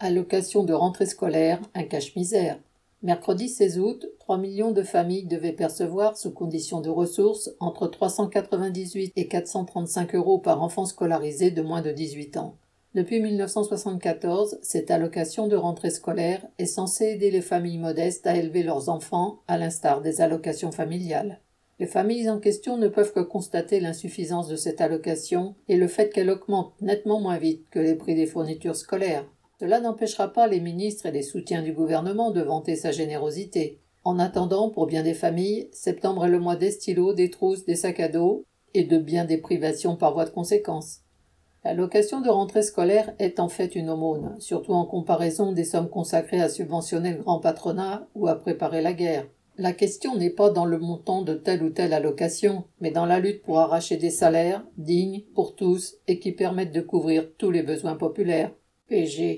Allocation de rentrée scolaire, un cache-misère. Mercredi 16 août, 3 millions de familles devaient percevoir, sous conditions de ressources, entre 398 et 435 euros par enfant scolarisé de moins de 18 ans. Depuis 1974, cette allocation de rentrée scolaire est censée aider les familles modestes à élever leurs enfants, à l'instar des allocations familiales. Les familles en question ne peuvent que constater l'insuffisance de cette allocation et le fait qu'elle augmente nettement moins vite que les prix des fournitures scolaires. Cela n'empêchera pas les ministres et les soutiens du gouvernement de vanter sa générosité. En attendant, pour bien des familles, septembre est le mois des stylos, des trousses, des sacs à dos et de bien des privations par voie de conséquence. L'allocation de rentrée scolaire est en fait une aumône, surtout en comparaison des sommes consacrées à subventionner le grand patronat ou à préparer la guerre. La question n'est pas dans le montant de telle ou telle allocation, mais dans la lutte pour arracher des salaires dignes pour tous et qui permettent de couvrir tous les besoins populaires. PG